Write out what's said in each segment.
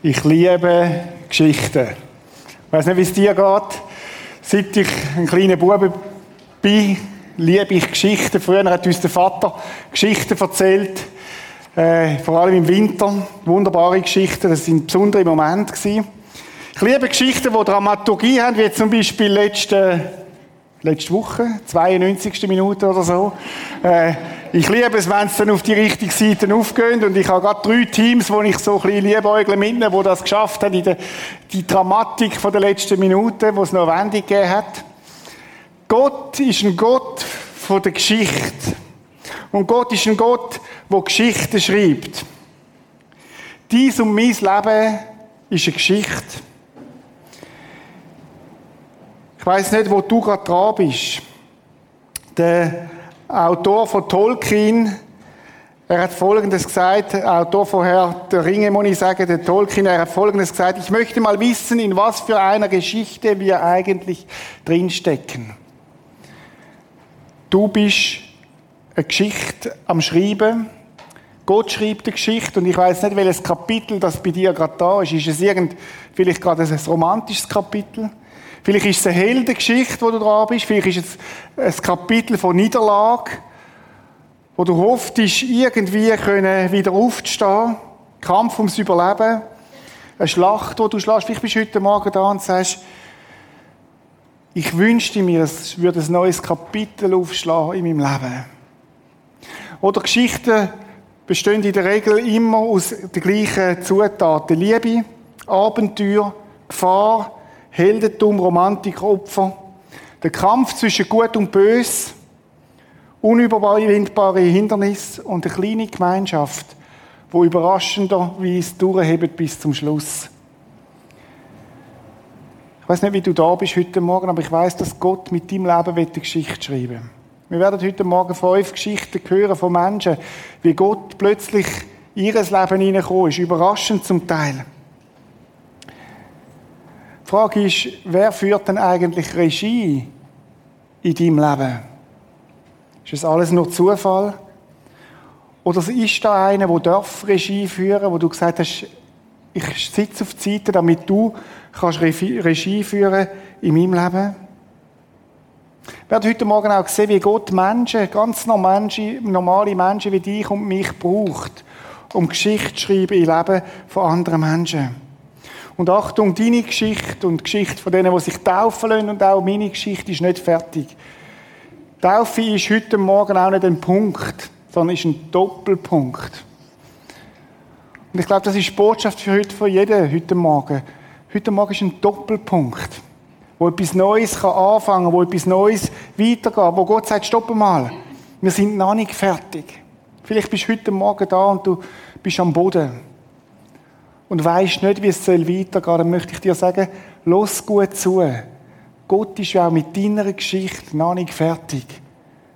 Ich liebe Geschichten. Ich weiß nicht, wie es dir geht. Seit ich ein kleiner Bube bin, liebe ich Geschichten. Früher hat uns der Vater Geschichten erzählt, äh, vor allem im Winter. Wunderbare Geschichten, das sind besondere Momente gewesen. Ich liebe Geschichten, die Dramaturgie haben, wie zum Beispiel letzte, letzte Woche, 92. Minute oder so. Äh, ich liebe es, wenn es dann auf die richtige Seite aufgeht. Und ich habe gerade drei Teams, wo ich so ein bisschen liebäugle mitnehme, die das geschafft haben, in der, die Dramatik von der letzten Minute, wo es noch Wendung gegeben hat. Gott ist ein Gott von der Geschichte. Und Gott ist ein Gott, der Geschichten schreibt. Dies und mein Leben ist eine Geschichte. Ich weiß nicht, wo du gerade dran bist. Der Autor von Tolkien, er hat Folgendes gesagt, Autor von Herr der Ringe, muss ich sagen, der Tolkien, er hat Folgendes gesagt, ich möchte mal wissen, in was für einer Geschichte wir eigentlich drinstecken. Du bist eine Geschichte am Schreiben. Gott schreibt eine Geschichte und ich weiß nicht, welches Kapitel das bei dir gerade da ist. Ist es irgend, vielleicht gerade ein romantisches Kapitel? Vielleicht ist es eine Heldengeschichte, wo du dran bist. Vielleicht ist es ein Kapitel von Niederlage, wo du hoffst, irgendwie können wieder aufzustehen. Kampf ums Überleben. Eine Schlacht, wo du schlägst. Vielleicht bist du heute Morgen da und sagst, ich wünschte mir, es würde ein neues Kapitel aufschlagen in meinem Leben. Oder Geschichten bestehen in der Regel immer aus den gleichen Zutaten. Liebe, Abenteuer, Gefahr, Heldentum, Romantik, Opfer, der Kampf zwischen Gut und Bös, unüberwindbare Hindernisse und eine kleine Gemeinschaft, wo überraschenderweise durchhebt bis zum Schluss. Ich weiß nicht, wie du da bist heute Morgen, aber ich weiß, dass Gott mit deinem Leben eine Geschichte schreiben will. Wir werden heute Morgen fünf Geschichten hören von Menschen, wie Gott plötzlich in ihr Leben hineingekommen ist. Überraschend zum Teil. Die Frage ist, wer führt denn eigentlich Regie in deinem Leben? Ist das alles nur Zufall? Oder ist da einer, der darf Regie führen, wo du gesagt hast, ich sitze auf die Seite, damit du kannst Regie führen in meinem Leben? Wir haben heute Morgen auch gesehen, wie Gott Menschen, ganz normale Menschen wie dich und mich braucht, um Geschichte zu schreiben im Leben von anderen Menschen. Und Achtung, deine Geschichte und die Geschichte von denen, die sich taufen lassen und auch meine Geschichte ist nicht fertig. Taufe ist heute Morgen auch nicht ein Punkt, sondern ist ein Doppelpunkt. Und ich glaube, das ist die Botschaft für heute, von jedem heute Morgen. Heute Morgen ist ein Doppelpunkt, wo etwas Neues kann anfangen kann, wo etwas Neues weitergeht, wo Gott sagt, stopp mal, wir sind noch nicht fertig. Vielleicht bist du heute Morgen da und du bist am Boden und weißt nicht, wie es weitergehen soll, dann möchte ich dir sagen, los gut zu. Gott ist ja auch mit deiner Geschichte noch nicht fertig.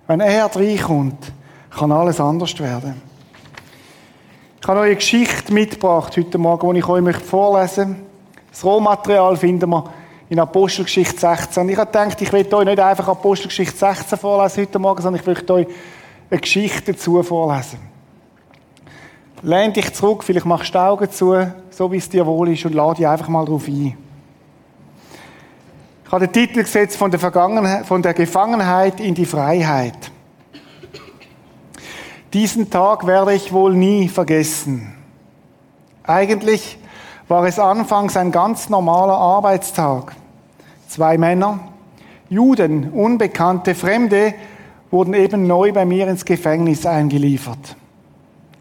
Wenn er reinkommt, kann alles anders werden. Ich habe euch eine Geschichte mitgebracht heute Morgen, die ich euch vorlesen möchte. Das Rohmaterial finden wir in Apostelgeschichte 16. Ich habe gedacht, ich will euch nicht einfach Apostelgeschichte 16 vorlesen heute Morgen, sondern ich möchte euch eine Geschichte dazu vorlesen. Lehn dich zurück, vielleicht machst du die Augen zu, so wie es dir wohl ist, und lade dich einfach mal darauf ein. Ich habe den Titel gesetzt von der, Vergangenheit, von der Gefangenheit in die Freiheit. Diesen Tag werde ich wohl nie vergessen. Eigentlich war es anfangs ein ganz normaler Arbeitstag. Zwei Männer, Juden, Unbekannte, Fremde, wurden eben neu bei mir ins Gefängnis eingeliefert.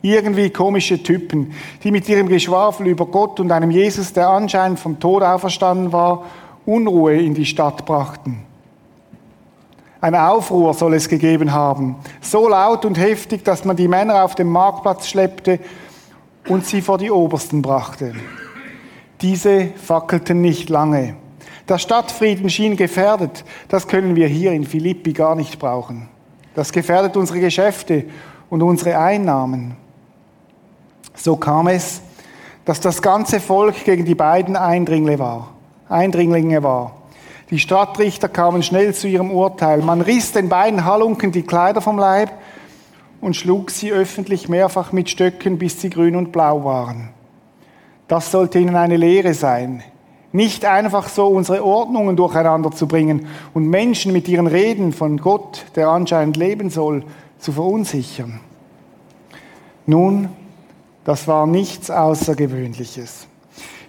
Irgendwie komische Typen, die mit ihrem Geschwafel über Gott und einem Jesus, der anscheinend vom Tod auferstanden war, Unruhe in die Stadt brachten. Ein Aufruhr soll es gegeben haben, so laut und heftig, dass man die Männer auf den Marktplatz schleppte und sie vor die Obersten brachte. Diese fackelten nicht lange. Der Stadtfrieden schien gefährdet. Das können wir hier in Philippi gar nicht brauchen. Das gefährdet unsere Geschäfte und unsere Einnahmen. So kam es, dass das ganze Volk gegen die beiden Eindringlinge war. Eindringlinge war. Die Stadtrichter kamen schnell zu ihrem Urteil. Man riss den beiden Halunken die Kleider vom Leib und schlug sie öffentlich mehrfach mit Stöcken, bis sie grün und blau waren. Das sollte ihnen eine Lehre sein. Nicht einfach so unsere Ordnungen durcheinander zu bringen und Menschen mit ihren Reden von Gott, der anscheinend leben soll, zu verunsichern. Nun, das war nichts Außergewöhnliches.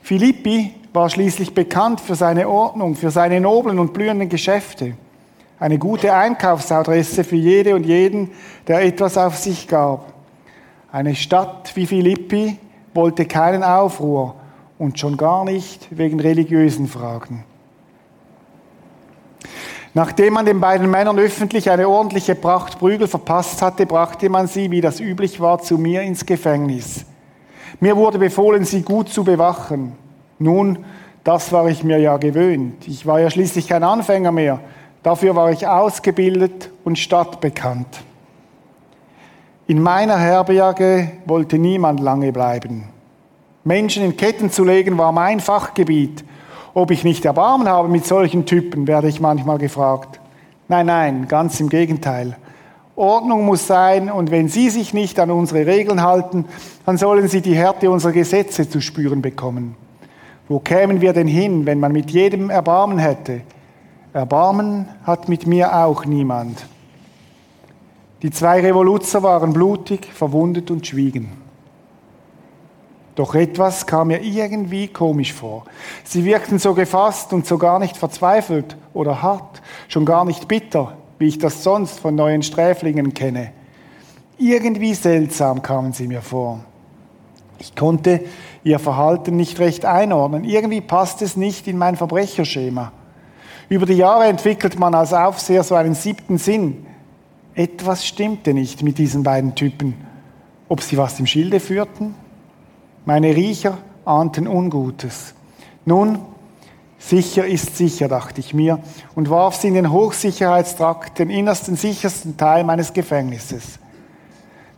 Philippi war schließlich bekannt für seine Ordnung, für seine noblen und blühenden Geschäfte. Eine gute Einkaufsadresse für jede und jeden, der etwas auf sich gab. Eine Stadt wie Philippi wollte keinen Aufruhr und schon gar nicht wegen religiösen Fragen. Nachdem man den beiden Männern öffentlich eine ordentliche Pracht Prügel verpasst hatte, brachte man sie, wie das üblich war, zu mir ins Gefängnis. Mir wurde befohlen, sie gut zu bewachen. Nun, das war ich mir ja gewöhnt. Ich war ja schließlich kein Anfänger mehr. Dafür war ich ausgebildet und stadtbekannt. In meiner Herberge wollte niemand lange bleiben. Menschen in Ketten zu legen war mein Fachgebiet. Ob ich nicht Erbarmen habe mit solchen Typen, werde ich manchmal gefragt. Nein, nein, ganz im Gegenteil. Ordnung muss sein und wenn Sie sich nicht an unsere Regeln halten, dann sollen Sie die Härte unserer Gesetze zu spüren bekommen. Wo kämen wir denn hin, wenn man mit jedem Erbarmen hätte? Erbarmen hat mit mir auch niemand. Die zwei Revoluzer waren blutig, verwundet und schwiegen. Doch etwas kam mir irgendwie komisch vor. Sie wirkten so gefasst und so gar nicht verzweifelt oder hart, schon gar nicht bitter, wie ich das sonst von neuen Sträflingen kenne. Irgendwie seltsam kamen sie mir vor. Ich konnte ihr Verhalten nicht recht einordnen. Irgendwie passt es nicht in mein Verbrecherschema. Über die Jahre entwickelt man als Aufseher so einen siebten Sinn. Etwas stimmte nicht mit diesen beiden Typen. Ob sie was im Schilde führten? Meine Riecher ahnten Ungutes. Nun, sicher ist sicher, dachte ich mir, und warf sie in den Hochsicherheitstrakt, den innersten, sichersten Teil meines Gefängnisses.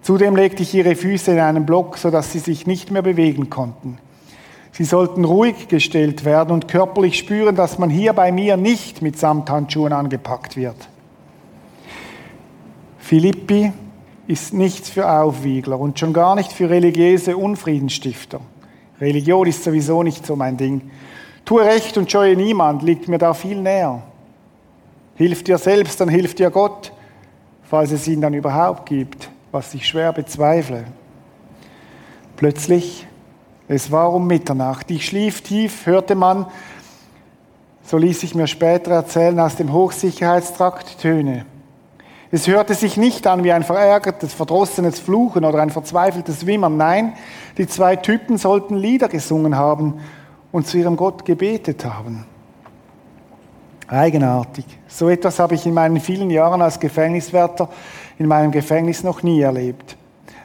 Zudem legte ich ihre Füße in einen Block, sodass sie sich nicht mehr bewegen konnten. Sie sollten ruhig gestellt werden und körperlich spüren, dass man hier bei mir nicht mit Samthandschuhen angepackt wird. Philippi ist nichts für Aufwiegler und schon gar nicht für religiöse Unfriedensstifter. Religion ist sowieso nicht so mein Ding. Tue recht und scheue niemand, liegt mir da viel näher. Hilf dir selbst, dann hilft dir Gott, falls es ihn dann überhaupt gibt was ich schwer bezweifle. Plötzlich, es war um Mitternacht, ich schlief tief, hörte man, so ließ ich mir später erzählen, aus dem Hochsicherheitstrakt Töne. Es hörte sich nicht an wie ein verärgertes, verdrossenes Fluchen oder ein verzweifeltes Wimmern. Nein, die zwei Typen sollten Lieder gesungen haben und zu ihrem Gott gebetet haben. Eigenartig. So etwas habe ich in meinen vielen Jahren als Gefängniswärter in meinem Gefängnis noch nie erlebt.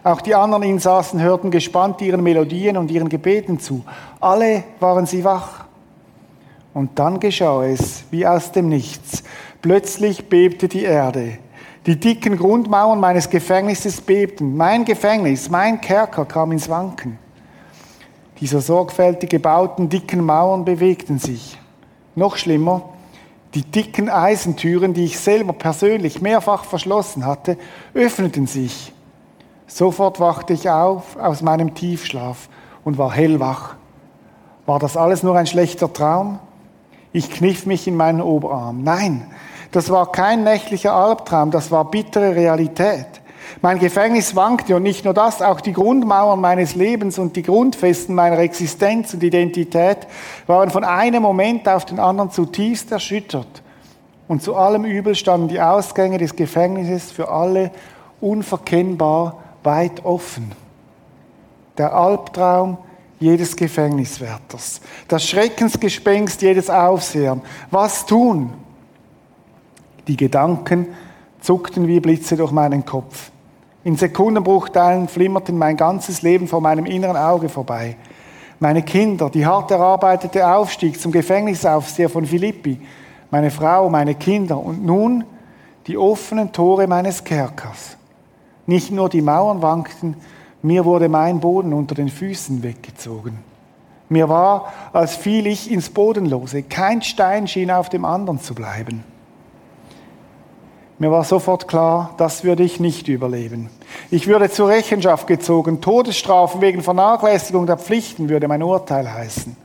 Auch die anderen Insassen hörten gespannt ihren Melodien und ihren Gebeten zu. Alle waren sie wach. Und dann geschah es, wie aus dem Nichts. Plötzlich bebte die Erde. Die dicken Grundmauern meines Gefängnisses bebten. Mein Gefängnis, mein Kerker kam ins Wanken. Diese sorgfältig gebauten dicken Mauern bewegten sich. Noch schlimmer, die dicken Eisentüren, die ich selber persönlich mehrfach verschlossen hatte, öffneten sich. Sofort wachte ich auf aus meinem Tiefschlaf und war hellwach. War das alles nur ein schlechter Traum? Ich kniff mich in meinen Oberarm. Nein, das war kein nächtlicher Albtraum, das war bittere Realität. Mein Gefängnis wankte und nicht nur das, auch die Grundmauern meines Lebens und die Grundfesten meiner Existenz und Identität waren von einem Moment auf den anderen zutiefst erschüttert. Und zu allem Übel standen die Ausgänge des Gefängnisses für alle unverkennbar weit offen. Der Albtraum jedes Gefängniswärters, das Schreckensgespenst jedes Aufsehers. Was tun? Die Gedanken zuckten wie Blitze durch meinen Kopf. In Sekundenbruchteilen flimmerten mein ganzes Leben vor meinem inneren Auge vorbei. Meine Kinder, die hart erarbeitete Aufstieg zum Gefängnisaufseher von Philippi, meine Frau, meine Kinder und nun die offenen Tore meines Kerkers. Nicht nur die Mauern wankten, mir wurde mein Boden unter den Füßen weggezogen. Mir war, als fiel ich ins Bodenlose. Kein Stein schien auf dem anderen zu bleiben. Mir war sofort klar, das würde ich nicht überleben. Ich würde zur Rechenschaft gezogen. Todesstrafen wegen Vernachlässigung der Pflichten würde mein Urteil heißen.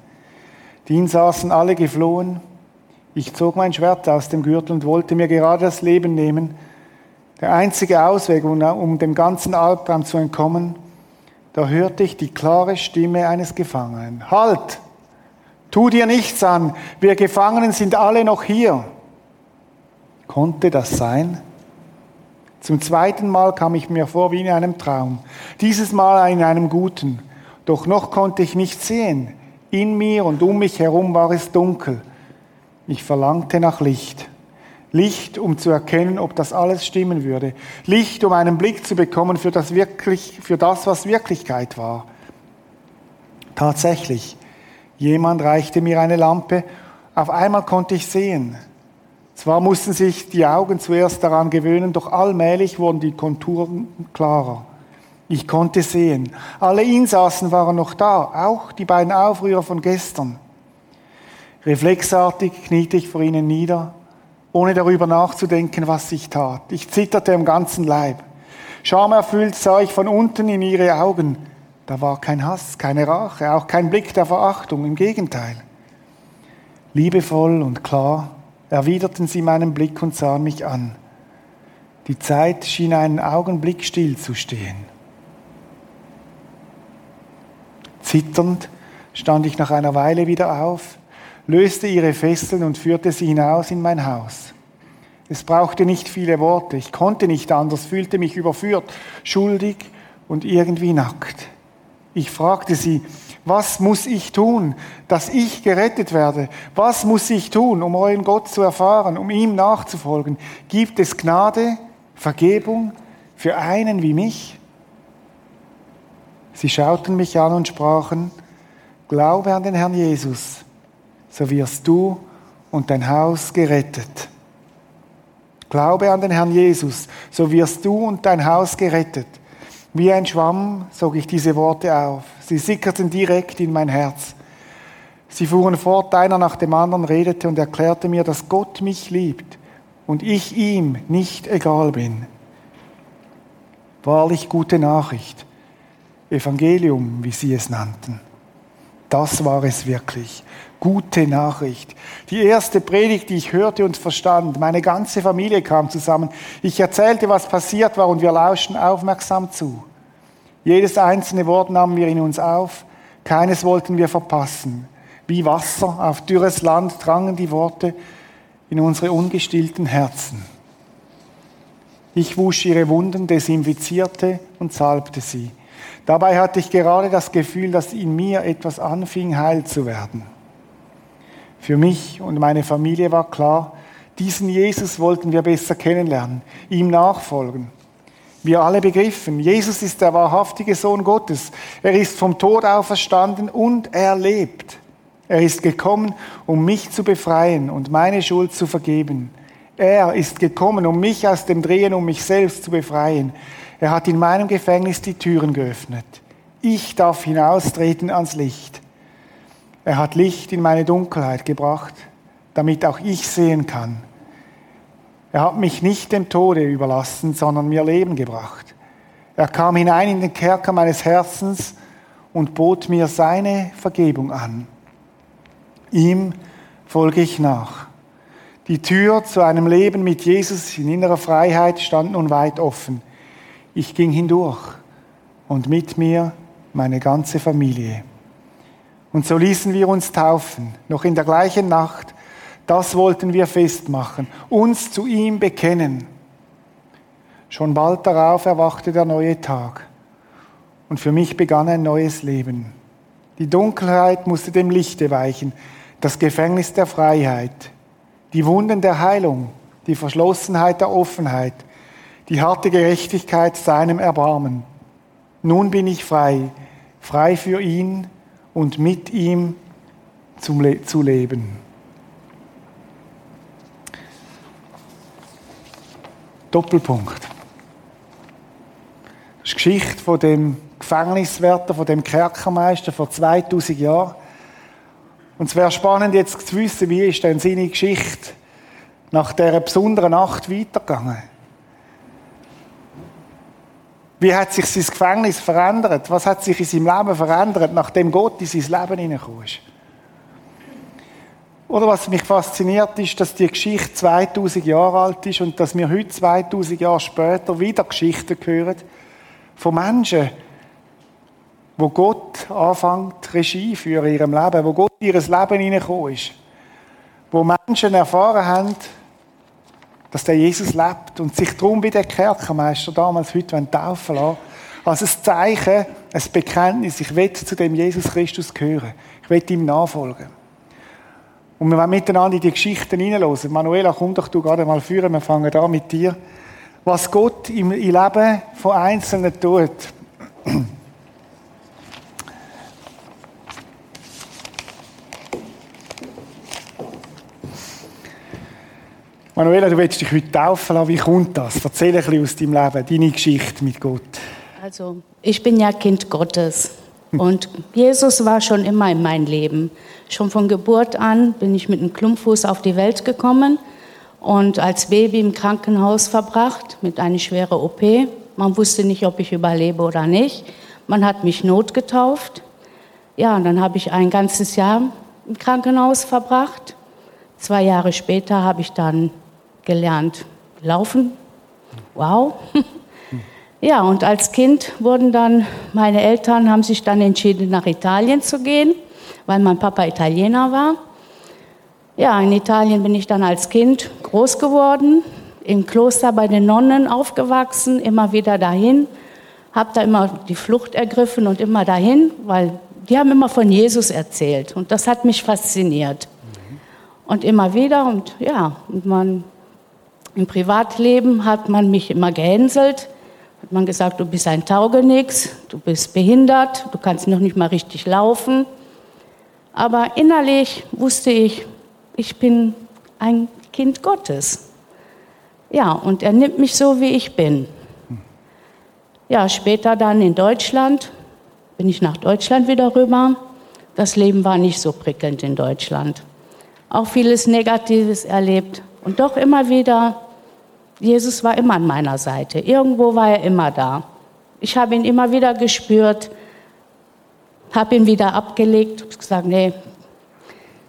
Die Insassen alle geflohen. Ich zog mein Schwert aus dem Gürtel und wollte mir gerade das Leben nehmen. Der einzige Ausweg, um dem ganzen Albtraum zu entkommen, da hörte ich die klare Stimme eines Gefangenen. Halt! Tu dir nichts an, wir Gefangenen sind alle noch hier. Konnte das sein? Zum zweiten Mal kam ich mir vor wie in einem Traum. Dieses Mal in einem guten. Doch noch konnte ich nicht sehen. In mir und um mich herum war es dunkel. Ich verlangte nach Licht. Licht, um zu erkennen, ob das alles stimmen würde. Licht, um einen Blick zu bekommen für das, wirklich, für das was Wirklichkeit war. Tatsächlich, jemand reichte mir eine Lampe. Auf einmal konnte ich sehen. Zwar mussten sich die Augen zuerst daran gewöhnen, doch allmählich wurden die Konturen klarer. Ich konnte sehen. Alle Insassen waren noch da, auch die beiden Aufrührer von gestern. Reflexartig kniete ich vor ihnen nieder, ohne darüber nachzudenken, was ich tat. Ich zitterte im ganzen Leib. Schamerfüllt sah ich von unten in ihre Augen. Da war kein Hass, keine Rache, auch kein Blick der Verachtung, im Gegenteil. Liebevoll und klar erwiderten sie meinen Blick und sahen mich an. Die Zeit schien einen Augenblick stillzustehen. Zitternd stand ich nach einer Weile wieder auf, löste ihre Fesseln und führte sie hinaus in mein Haus. Es brauchte nicht viele Worte, ich konnte nicht anders, fühlte mich überführt, schuldig und irgendwie nackt. Ich fragte sie, was muss ich tun, dass ich gerettet werde? Was muss ich tun, um euren Gott zu erfahren, um ihm nachzufolgen? Gibt es Gnade, Vergebung für einen wie mich? Sie schauten mich an und sprachen, Glaube an den Herrn Jesus, so wirst du und dein Haus gerettet. Glaube an den Herrn Jesus, so wirst du und dein Haus gerettet. Wie ein Schwamm sog ich diese Worte auf. Sie sickerten direkt in mein Herz. Sie fuhren fort, einer nach dem anderen redete und erklärte mir, dass Gott mich liebt und ich ihm nicht egal bin. Wahrlich gute Nachricht. Evangelium, wie sie es nannten. Das war es wirklich. Gute Nachricht. Die erste Predigt, die ich hörte und verstand. Meine ganze Familie kam zusammen. Ich erzählte, was passiert war und wir lauschten aufmerksam zu. Jedes einzelne Wort nahmen wir in uns auf. Keines wollten wir verpassen. Wie Wasser auf dürres Land drangen die Worte in unsere ungestillten Herzen. Ich wusch ihre Wunden, desinfizierte und salbte sie. Dabei hatte ich gerade das Gefühl, dass in mir etwas anfing, heil zu werden. Für mich und meine Familie war klar, diesen Jesus wollten wir besser kennenlernen, ihm nachfolgen. Wir alle begriffen, Jesus ist der wahrhaftige Sohn Gottes. Er ist vom Tod auferstanden und er lebt. Er ist gekommen, um mich zu befreien und meine Schuld zu vergeben. Er ist gekommen, um mich aus dem Drehen um mich selbst zu befreien. Er hat in meinem Gefängnis die Türen geöffnet. Ich darf hinaustreten ans Licht. Er hat Licht in meine Dunkelheit gebracht, damit auch ich sehen kann. Er hat mich nicht dem Tode überlassen, sondern mir Leben gebracht. Er kam hinein in den Kerker meines Herzens und bot mir seine Vergebung an. Ihm folge ich nach. Die Tür zu einem Leben mit Jesus in innerer Freiheit stand nun weit offen. Ich ging hindurch und mit mir meine ganze Familie. Und so ließen wir uns taufen, noch in der gleichen Nacht. Das wollten wir festmachen, uns zu ihm bekennen. Schon bald darauf erwachte der neue Tag und für mich begann ein neues Leben. Die Dunkelheit musste dem Lichte weichen, das Gefängnis der Freiheit, die Wunden der Heilung, die Verschlossenheit der Offenheit, die harte Gerechtigkeit seinem Erbarmen. Nun bin ich frei, frei für ihn und mit ihm zu leben. Doppelpunkt. Das ist die Geschichte von dem Gefängniswärter, von dem Kerkermeister vor 2000 Jahren. Und es wäre spannend jetzt zu wissen, wie ist denn seine Geschichte nach dieser besonderen Nacht weitergegangen? Wie hat sich sein Gefängnis verändert? Was hat sich in seinem Leben verändert, nachdem Gott in sein Leben hineingekommen ist? Oder was mich fasziniert, ist, dass die Geschichte 2000 Jahre alt ist und dass wir heute 2000 Jahre später wieder Geschichten hören von Menschen, wo Gott anfängt, Regie für ihrem Leben, wo Gott in ihr Leben hineingekommen ist. Wo Menschen erfahren haben, dass der Jesus lebt und sich darum wie der Kerkermeister damals heute taufen lassen als ein Zeichen, ein Bekenntnis, ich will zu dem Jesus Christus gehören. Ich will ihm nachfolgen. Und wir wollen miteinander in die Geschichten hineinhören. Manuela, komm doch du gerade mal führen, wir fangen an mit dir. Was Gott im Leben von Einzelnen tut. Manuela, du willst dich heute taufen lassen. Wie kommt das? Erzähl ein bisschen aus deinem Leben, deine Geschichte mit Gott. Also, ich bin ja Kind Gottes. Und Jesus war schon immer in meinem Leben. Schon von Geburt an bin ich mit einem Klumpfuß auf die Welt gekommen und als Baby im Krankenhaus verbracht mit einer schweren OP. Man wusste nicht, ob ich überlebe oder nicht. Man hat mich notgetauft. Ja, und dann habe ich ein ganzes Jahr im Krankenhaus verbracht. Zwei Jahre später habe ich dann gelernt laufen. Wow. Ja, und als Kind wurden dann meine Eltern haben sich dann entschieden nach Italien zu gehen, weil mein Papa Italiener war. Ja, in Italien bin ich dann als Kind groß geworden, im Kloster bei den Nonnen aufgewachsen, immer wieder dahin, habe da immer die Flucht ergriffen und immer dahin, weil die haben immer von Jesus erzählt und das hat mich fasziniert. Und immer wieder und ja, und man im Privatleben hat man mich immer gehänselt, hat man gesagt, du bist ein Taugenix, du bist behindert, du kannst noch nicht mal richtig laufen. Aber innerlich wusste ich, ich bin ein Kind Gottes. Ja, und er nimmt mich so, wie ich bin. Ja, später dann in Deutschland, bin ich nach Deutschland wieder rüber. Das Leben war nicht so prickelnd in Deutschland. Auch vieles Negatives erlebt und doch immer wieder Jesus war immer an meiner Seite. Irgendwo war er immer da. Ich habe ihn immer wieder gespürt, habe ihn wieder abgelegt und gesagt, nee,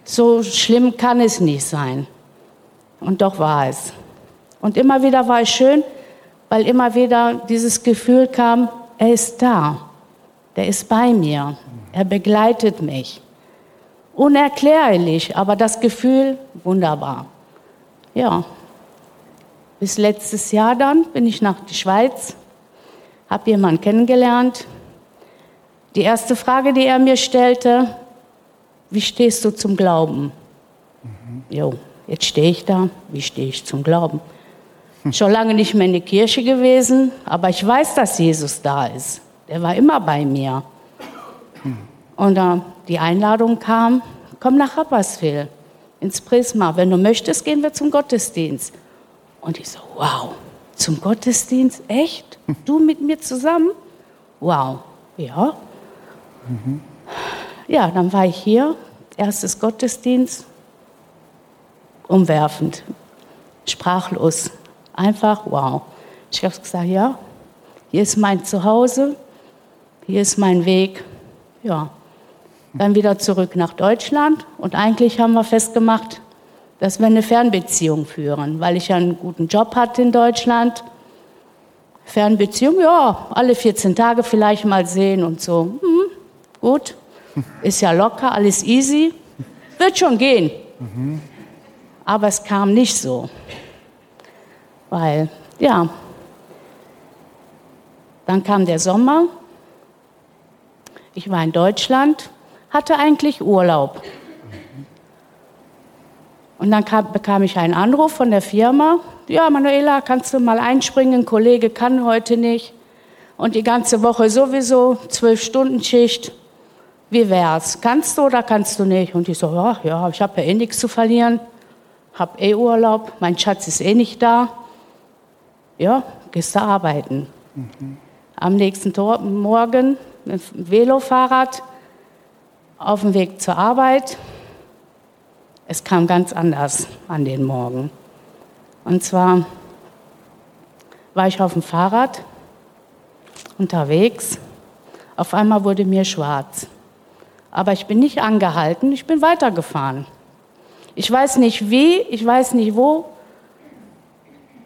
so schlimm kann es nicht sein. Und doch war es. Und immer wieder war es schön, weil immer wieder dieses Gefühl kam, er ist da, er ist bei mir, er begleitet mich. Unerklärlich, aber das Gefühl wunderbar. Ja, bis letztes Jahr dann bin ich nach der Schweiz, habe jemanden kennengelernt. Die erste Frage, die er mir stellte, wie stehst du zum Glauben? Mhm. Jo, jetzt stehe ich da, wie stehe ich zum Glauben? Hm. Schon lange nicht mehr in der Kirche gewesen, aber ich weiß, dass Jesus da ist. Der war immer bei mir. Hm. Und äh, die Einladung kam, komm nach Rapperswil, ins Prisma. Wenn du möchtest, gehen wir zum Gottesdienst. Und ich so, wow, zum Gottesdienst? Echt? Du mit mir zusammen? Wow, ja. Mhm. Ja, dann war ich hier, erstes Gottesdienst, umwerfend, sprachlos, einfach wow. Ich habe gesagt, ja, hier ist mein Zuhause, hier ist mein Weg. Ja, dann wieder zurück nach Deutschland und eigentlich haben wir festgemacht, dass wir eine Fernbeziehung führen, weil ich ja einen guten Job hatte in Deutschland. Fernbeziehung, ja, alle 14 Tage vielleicht mal sehen und so. Hm, gut, ist ja locker, alles easy, wird schon gehen. Mhm. Aber es kam nicht so, weil, ja, dann kam der Sommer, ich war in Deutschland, hatte eigentlich Urlaub. Und dann kam, bekam ich einen Anruf von der Firma. Ja, Manuela, kannst du mal einspringen? Ein Kollege kann heute nicht. Und die ganze Woche sowieso, zwölf Stunden Schicht. Wie wär's? Kannst du oder kannst du nicht? Und ich so, ja, ja ich habe ja eh nichts zu verlieren. Hab eh Urlaub. Mein Schatz ist eh nicht da. Ja, gehst du arbeiten. Mhm. Am nächsten Tor Morgen mit dem Velofahrrad auf dem Weg zur Arbeit es kam ganz anders an den Morgen. Und zwar war ich auf dem Fahrrad unterwegs. Auf einmal wurde mir schwarz. Aber ich bin nicht angehalten, ich bin weitergefahren. Ich weiß nicht wie, ich weiß nicht wo.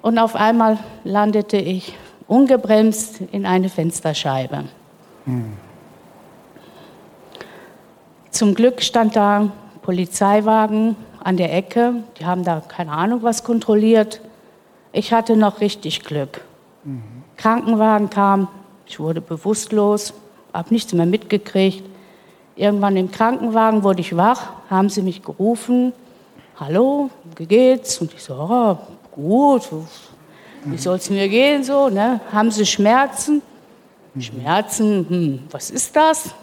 Und auf einmal landete ich ungebremst in eine Fensterscheibe. Hm. Zum Glück stand da Polizeiwagen an der Ecke. Die haben da keine Ahnung was kontrolliert. Ich hatte noch richtig Glück. Mhm. Krankenwagen kam, ich wurde bewusstlos, habe nichts mehr mitgekriegt. Irgendwann im Krankenwagen wurde ich wach, haben sie mich gerufen. Hallo, wie geht's? Und ich so, oh, gut, wie soll es mir gehen so? Ne? Haben sie Schmerzen? Mhm. Schmerzen, hm, was ist das?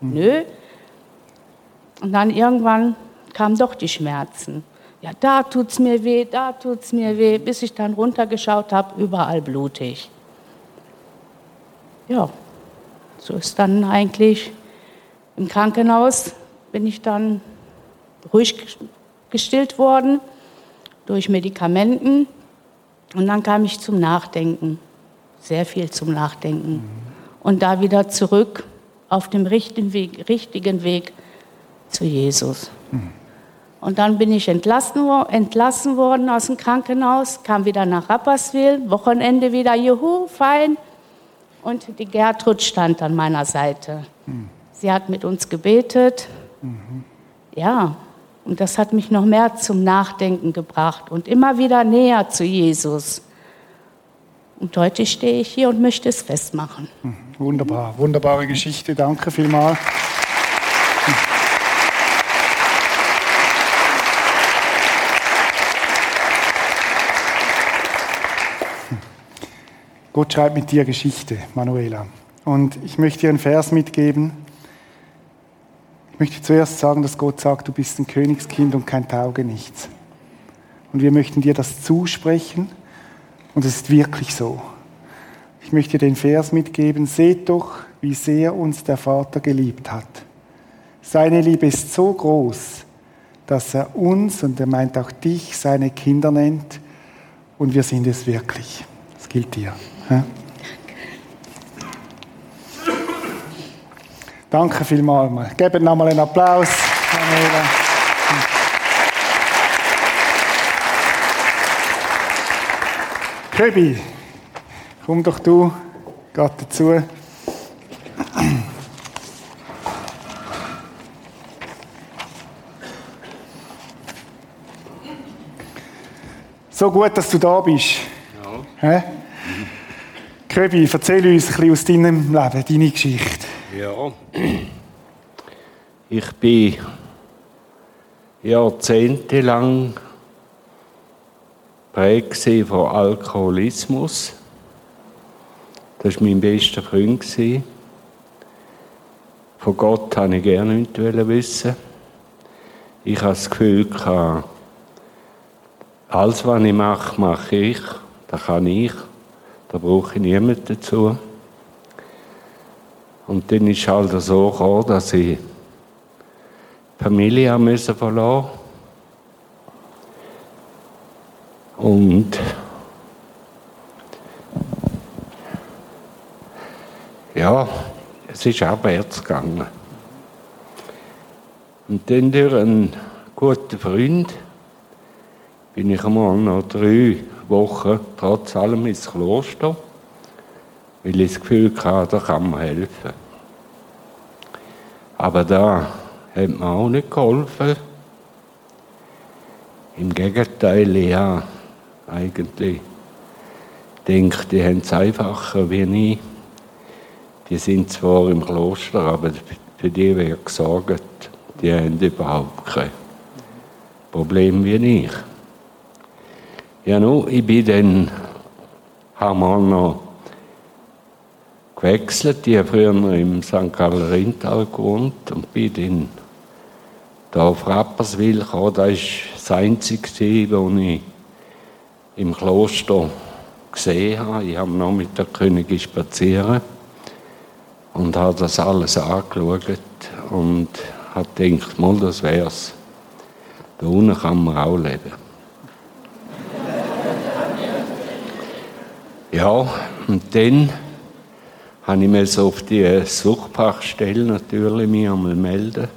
Mhm. Nö. Und dann irgendwann kamen doch die Schmerzen. Ja, da tut's mir weh, da tut's mir weh, bis ich dann runtergeschaut habe, überall blutig. Ja, so ist dann eigentlich im Krankenhaus bin ich dann ruhig gestillt worden durch Medikamenten und dann kam ich zum Nachdenken, sehr viel zum Nachdenken und da wieder zurück auf dem richtigen Weg, richtigen Weg zu Jesus. Und dann bin ich entlassen, entlassen worden aus dem Krankenhaus, kam wieder nach Rapperswil, Wochenende wieder, juhu, fein. Und die Gertrud stand an meiner Seite. Sie hat mit uns gebetet. Ja, und das hat mich noch mehr zum Nachdenken gebracht und immer wieder näher zu Jesus. Und heute stehe ich hier und möchte es festmachen. Mhm. Wunderbar, wunderbare Geschichte. Danke vielmals. Gott schreibt mit dir Geschichte, Manuela. Und ich möchte dir einen Vers mitgeben. Ich möchte zuerst sagen, dass Gott sagt, du bist ein Königskind und kein Taugenichts. Und wir möchten dir das zusprechen. Und es ist wirklich so. Ich möchte dir den Vers mitgeben. Seht doch, wie sehr uns der Vater geliebt hat. Seine Liebe ist so groß, dass er uns, und er meint auch dich, seine Kinder nennt. Und wir sind es wirklich. Das gilt dir. Ja? Danke vielmals. Geben nochmal einen Applaus. Köbi, komm doch du, gerade dazu. So gut, dass du da bist. Ja. Köbi, erzähl uns ein bisschen aus deinem Leben, deine Geschichte. Ja, ich bin jahrzehntelang prägt von Alkoholismus. Das war mein bester Freund. Von Gott wollte ich gerne nichts wissen. Ich habe das Gefühl, alles, was ich mache, mache ich. Das kann ich. Da brauche ich niemanden dazu. Und dann ist halt so gekommen, dass ich die Familie müssen verlassen Und ja, es ist abwärts gegangen. Und dann durch einen guten Freund bin ich einmal noch drei Wochen trotz allem ins Kloster, weil ich das Gefühl hatte, da kann man helfen. Aber da hat mir auch nicht geholfen. Im Gegenteil, ja, eigentlich denke die haben es einfacher wie ich. Die sind zwar im Kloster, aber für die wird gesagt, die haben überhaupt kein Problem wie ich. Ja, nu, ich bin dann, haben wir noch gewechselt. Ich habe früher im St. Galler Rintal gewohnt und bin dann da auf Rapperswil gekommen. Das war das Einzige, was ich im Kloster gesehen habe. Ich habe noch mit der Königin spazieren und habe das alles angeschaut und habe gedacht, mal, das wär's. Da unten kann man auch leben. Ja, und dann habe ich mich so auf die Suchtfachstelle natürlich mich einmal melden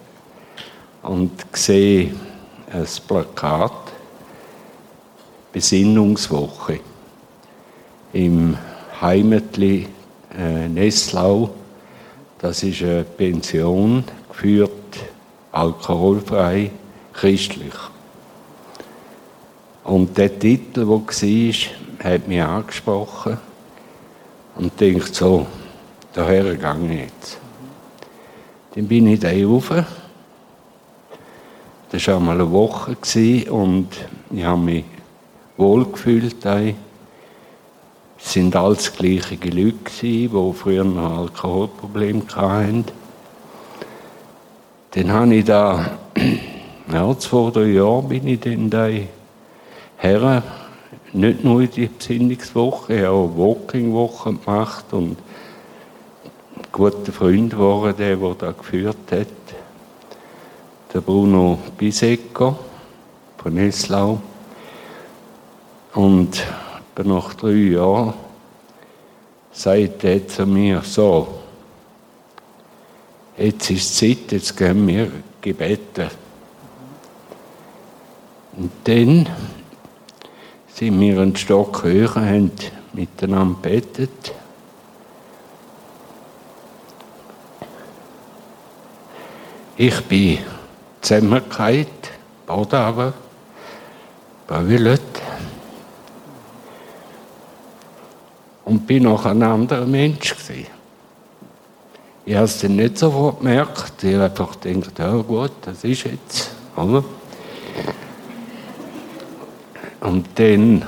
und sehe ein Plakat Besinnungswoche im Heimatli äh, Nesslau. Das ist eine Pension, geführt alkoholfrei, christlich. Und der Titel, der war, hat mich angesprochen und denkt so, daher gehe ich jetzt. Dann bin ich da rauf. Das war einmal eine Woche und ich habe mich wohlgefühlt. Es sind alles gleiche Leute, die früher noch Alkoholprobleme hatten. Dann habe ich da, ja, zwei, drei Jahre bin ich dann da her, nicht nur die Besinnungswoche, auch Walking-Woche gemacht und ein guter Freund geworden, der, der da geführt hat. Der Bruno Bisecco von Eslau. Und nach drei Jahren sagt er zu mir so, jetzt ist Zeit, jetzt gehen wir gebeten. Und dann sind wir einen Stock höher, haben miteinander gebetet. Ich bin zusammengefallen, Boden aber, bei Willett. Und bin noch ein anderer Mensch gewesen. Ich habe es dann nicht sofort gemerkt. Ich habe einfach gedacht, ja gut, das ist jetzt. Oder? Und dann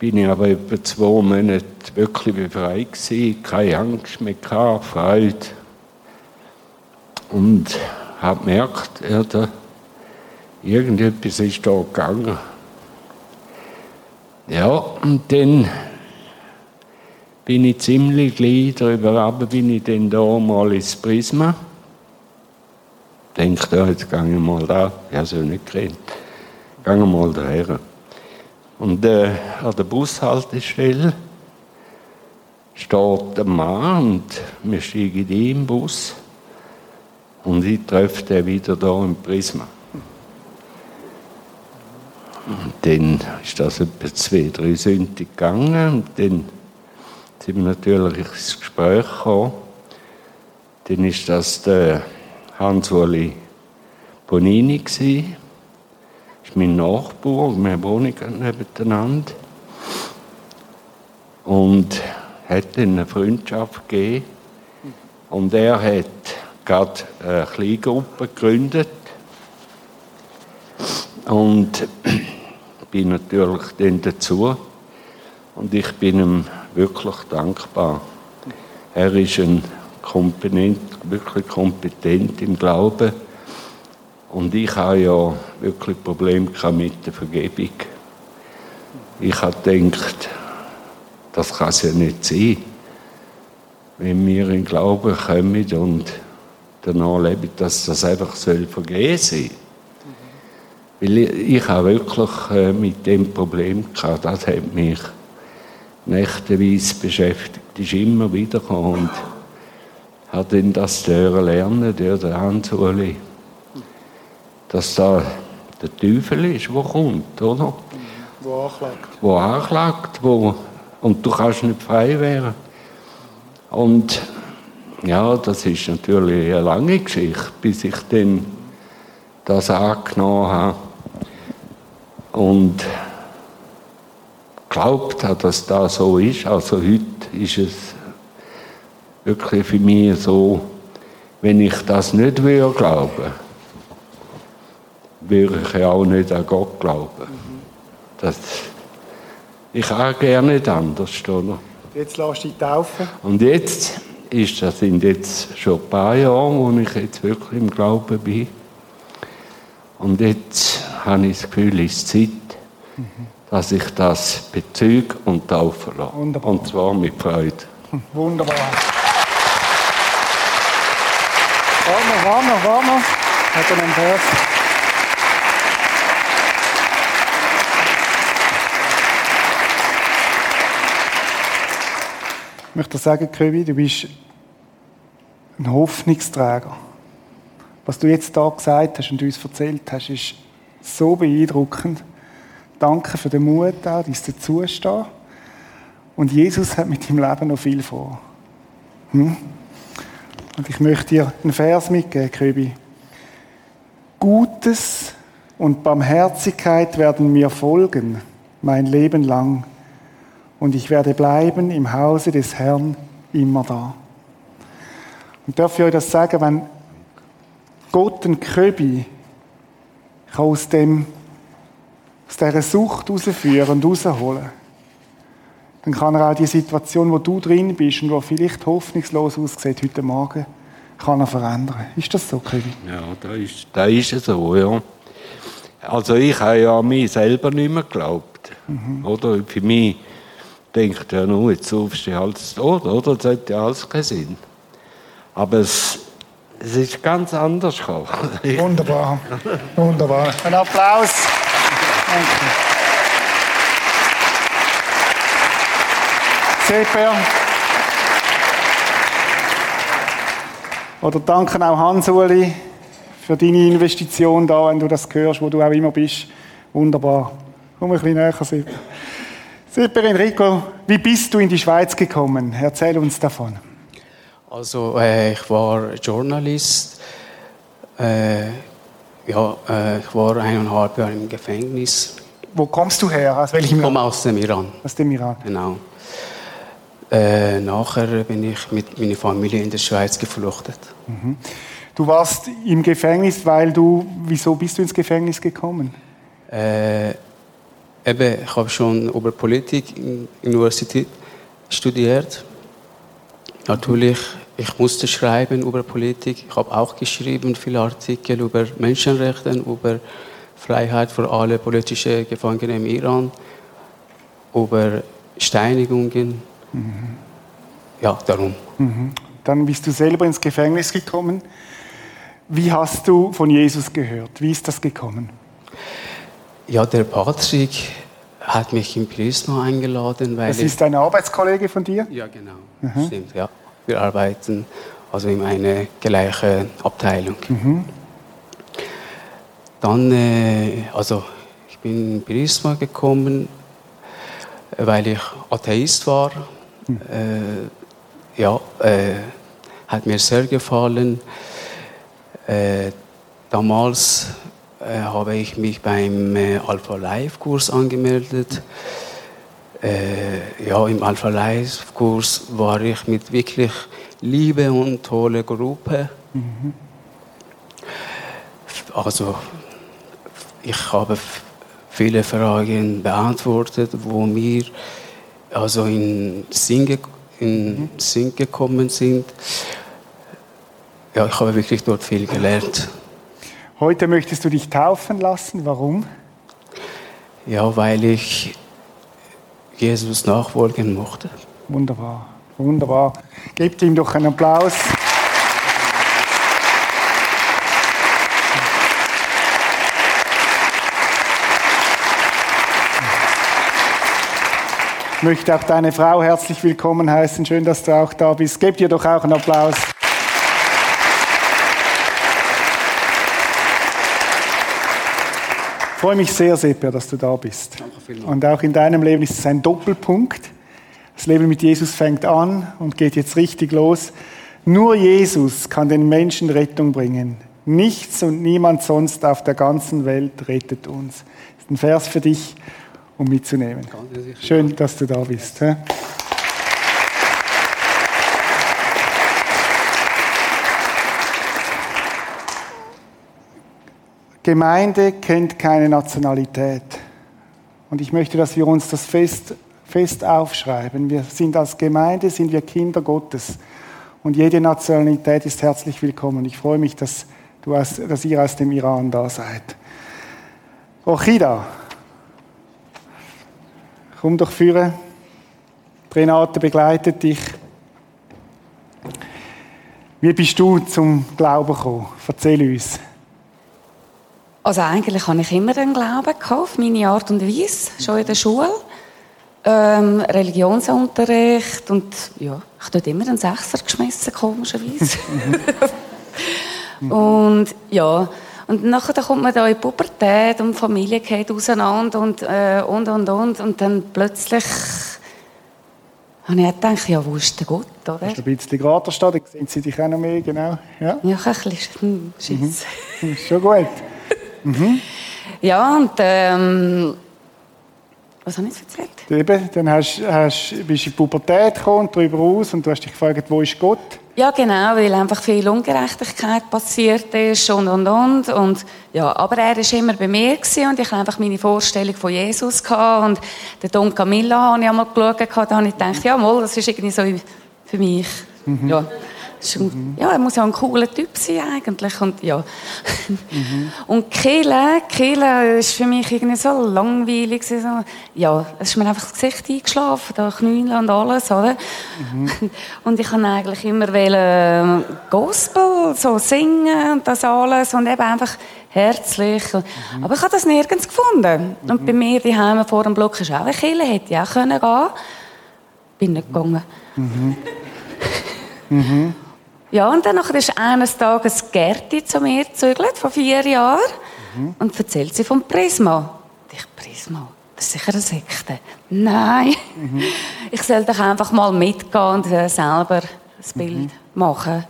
bin ich aber etwa zwei Monate wirklich befreit gewesen, keine Angst mehr gehabt, Freude. Und habe gemerkt, ja, irgendetwas ist da gegangen. Ja, und dann bin ich ziemlich gleich darüber aber bin ich dann da mal ins Prisma. Denke, ja, jetzt gehe ich mal da. Ich ja nicht geredet. Gehen wir mal daher. Und äh, an der Bushaltestelle steht ein Mann und wir steigen in den Bus und ich treffe den wieder da im Prisma. Und dann ist das etwa zwei, drei Sünden gegangen und dann sind wir natürlich ins Gespräch gekommen. Dann ist das der Hans-Uli Bonini gewesen ist mein Nachbar, wir wohnen nebeneinander. Und hat dann eine Freundschaft gegeben. Und er hat gerade eine Kleingruppe gegründet. Und bin natürlich dann dazu. Und ich bin ihm wirklich dankbar. Er ist ein kompetent, wirklich kompetent im Glauben und ich habe ja wirklich Probleme mit der Vergebung. Ich habe gedacht, das kann es ja nicht sein, wenn wir in Glauben kommen und danach leben, dass das einfach soll vergehen soll. Weil ich, ich habe wirklich äh, mit dem Problem gehabt, das hat mich nächteweise beschäftigt, ist immer wieder gekommen und habe dann das lernen, der, der Hans-Uli dass da der Teufel ist, der kommt, oder? Wo anklagt. Wo anklagt, wo, und du kannst nicht frei werden. Und ja, das ist natürlich eine lange Geschichte, bis ich dann das angenommen habe und glaubt habe, dass das so ist. Also heute ist es wirklich für mich so, wenn ich das nicht will glauben würde ich auch nicht an Gott glauben. Das, ich auch gerne nicht anders. Oder? Jetzt lässt du dich taufen. Und jetzt ist das sind jetzt schon ein paar Jahre, wo ich jetzt wirklich im Glauben bin. Und jetzt habe ich das Gefühl, es ist Zeit, mhm. dass ich das bezüge und taufen lasse. Wunderbar. Und zwar mit Freude. Wunderbar. Warmer, warmer, warmer. Hat er einen Vers? Ich möchte sagen, Köbi, du bist ein Hoffnungsträger. Was du jetzt da gesagt hast und uns erzählt hast, ist so beeindruckend. Danke für den Mut, auch, dein Dazustehen. Und Jesus hat mit deinem Leben noch viel vor. Hm? Und ich möchte dir einen Vers mitgeben, Köbi. Gutes und Barmherzigkeit werden mir folgen, mein Leben lang. Und ich werde bleiben im Hause des Herrn immer da. Und darf ich euch das sagen, wenn Gott den Köbi aus, dem, aus dieser Sucht rausführen und rausholen, dann kann er auch die Situation, wo du drin bist und wo vielleicht hoffnungslos aussieht heute Morgen, kann er verändern. Ist das so, Köbi? Ja, da ist, da ist es so, ja. Also ich habe ja an mich selber nicht mehr geglaubt. Mhm. Oder für mich denkt ja nur, jetzt rufst du alles tot, oder? Das hat ja alles keinen Sinn. Aber es, es ist ganz anders gekommen. Wunderbar. Wunderbar. Ein Applaus. Danke. Seper. Oder danke auch Hans-Uli für deine Investition da, wenn du das hörst, wo du auch immer bist. Wunderbar. Komm ein bisschen näher, Seper. Seper Enrico, wie bist du in die Schweiz gekommen? Erzähl uns davon. Also äh, ich war Journalist. Äh, ja, äh, ich war eineinhalb Jahre im Gefängnis. Wo kommst du her? Aus welchem Ich komme aus dem Iran. Aus dem Iran. Genau. Äh, nachher bin ich mit meiner Familie in der Schweiz gefluchtet. Mhm. Du warst im Gefängnis, weil du. Wieso bist du ins Gefängnis gekommen? Eben, ich habe schon über Politik in der Universität studiert. Natürlich, ich musste schreiben über Politik. Ich habe auch geschrieben viele Artikel über Menschenrechte, über Freiheit für alle politischen Gefangene im Iran, über Steinigungen. Mhm. Ja, darum. Mhm. Dann bist du selber ins Gefängnis gekommen. Wie hast du von Jesus gehört? Wie ist das gekommen? Ja, der Patrick hat mich im Prisma eingeladen. Weil das ist ein Arbeitskollege von dir? Ja, genau. Mhm. Stimmt, ja. Wir arbeiten also in einer gleichen Abteilung. Mhm. Dann, äh, also ich bin in Prisma gekommen, weil ich Atheist war. Mhm. Äh, ja, äh, hat mir sehr gefallen. Damals äh, habe ich mich beim äh, Alpha Life Kurs angemeldet. Äh, ja, im Alpha Life Kurs war ich mit wirklich Liebe und tolle Gruppe. Mhm. Also ich habe viele Fragen beantwortet, wo mir also in Sinn, in mhm. Sinn gekommen sind. Ja, ich habe wirklich dort viel gelernt. Heute möchtest du dich taufen lassen. Warum? Ja, weil ich Jesus nachfolgen mochte. Wunderbar, wunderbar. Gebt ihm doch einen Applaus. Ich möchte auch deine Frau herzlich willkommen heißen. Schön, dass du auch da bist. Gebt ihr doch auch einen Applaus. Ich freue mich sehr, Seppia, dass du da bist. Und auch in deinem Leben ist es ein Doppelpunkt. Das Leben mit Jesus fängt an und geht jetzt richtig los. Nur Jesus kann den Menschen Rettung bringen. Nichts und niemand sonst auf der ganzen Welt rettet uns. Das ist ein Vers für dich, um mitzunehmen. Schön, dass du da bist. Gemeinde kennt keine Nationalität. Und ich möchte, dass wir uns das fest, fest aufschreiben. Wir sind als Gemeinde, sind wir Kinder Gottes. Und jede Nationalität ist herzlich willkommen. Ich freue mich, dass, du aus, dass ihr aus dem Iran da seid. Ochida, komm doch führen. Renate begleitet dich. Wie bist du zum Glauben gekommen? Erzähl uns. Also eigentlich habe ich immer den Glauben gehabt, auf meine Art und Weise, schon in der Schule. Ähm, Religionsunterricht und ja, ich habe dort immer einen Sechser geschmissen, komischerweise. und ja, und nachher dann kommt man da in die Pubertät und die Familie geht auseinander und, äh, und, und, und. Und dann plötzlich habe ich gedacht, ja, wo ist der Gott, oder? Ist ein bisschen gerade da, da sehen Sie dich auch noch mehr, genau. Ja, Ja, ein bisschen hm, Schiss. ist schon gut. Ja, und ähm, was habe ich jetzt erzählt? Eben, dann hast, hast, bist du in die Pubertät gekommen, darüber aus und du hast dich gefragt, wo ist Gott? Ja, genau, weil einfach viel Ungerechtigkeit passiert ist und, und, und. und ja, aber er war immer bei mir und ich hatte einfach meine Vorstellung von Jesus gehabt und den Don Camilla habe ich einmal geschaut, da habe ich gedacht, ja, mal, das ist irgendwie so für mich. Ja. Ein, ja, er muss ja ein cooler Typ sein eigentlich und ja. Und Kille, Kille ist für mich irgendwie so langweilig so, ja, es ist mir einfach das Gesicht eingeschlafen, da Knäuel und alles, oder? Und ich kann eigentlich immer wollen, Gospel, so singen und das alles und eben einfach herzlich. Aber ich habe das nirgends gefunden. Und bei mir daheim vor dem Block ist auch eine Kille, hätte ich auch können gehen. Bin nicht gegangen. Ja, und dann ist eines Tages Gerti zu mir gezögert, vor vier Jahren, und erzählt sie vom Prisma. Und ich, Prisma? Das ist sicher eine Sekte. Nein. Ich soll doch einfach mal mitgehen und äh, selber das Bild machen.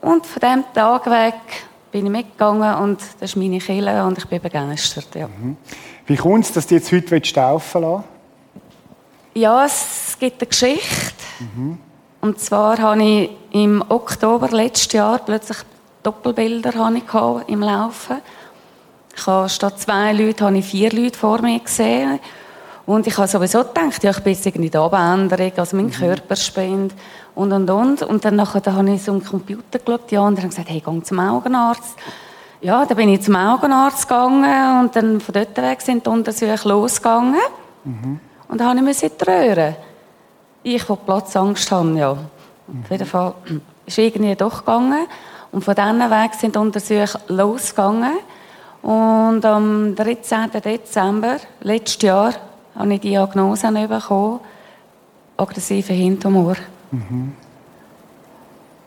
Und von diesem Tag weg bin ich mitgegangen und das ist meine Kille und ich bin begeistert. Ja, Wie kommt es, dass du jetzt heute taufen lassen ja es gibt eine Geschichte. Und zwar habe ich im Oktober letzten Jahr plötzlich Doppelbilder habe ich im Laufen. Ich habe statt zwei Leute habe ich vier Leute vor mir gesehen. Und ich habe sowieso gedacht, ja, ich bin jetzt irgendwie die Abänderung, also mein Körper spinnt und, und, und. Und dann nachher, da habe ich so einen Computer geschaut, und dann haben gesagt, hey, geh zum Augenarzt. Ja, dann bin ich zum Augenarzt gegangen und dann von dort weg sind die Untersuchungen losgegangen. Und dann habe ich mich die Röhre. Ich, die Platzangst habe, ja. Auf jeden Fall ist irgendwie doch gegangen. Und von diesen Weg sind die Untersuchungen losgegangen. Und am 13. Dezember letztes Jahr habe ich die Diagnose bekommen, aggressive Hirntumor.